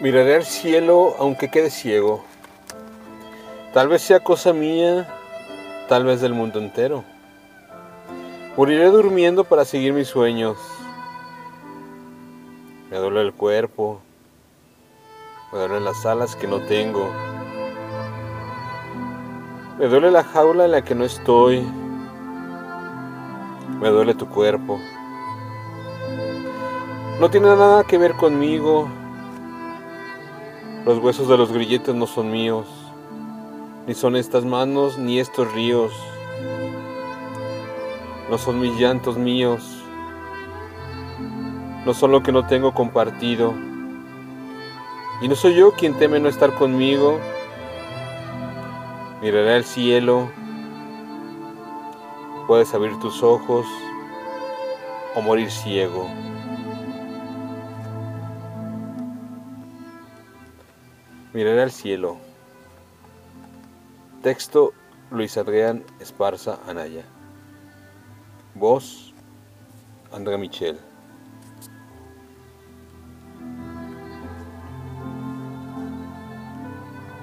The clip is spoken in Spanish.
Miraré al cielo aunque quede ciego. Tal vez sea cosa mía, tal vez del mundo entero. Moriré durmiendo para seguir mis sueños. Me duele el cuerpo, me duelen las alas que no tengo. Me duele la jaula en la que no estoy. Me duele tu cuerpo. No tiene nada que ver conmigo. Los huesos de los grilletes no son míos, ni son estas manos ni estos ríos. No son mis llantos míos, no son lo que no tengo compartido. Y no soy yo quien teme no estar conmigo. Miraré al cielo, puedes abrir tus ojos o morir ciego. Miraré al cielo. Texto Luis Adrián Esparza Anaya. Voz Andrea Michel.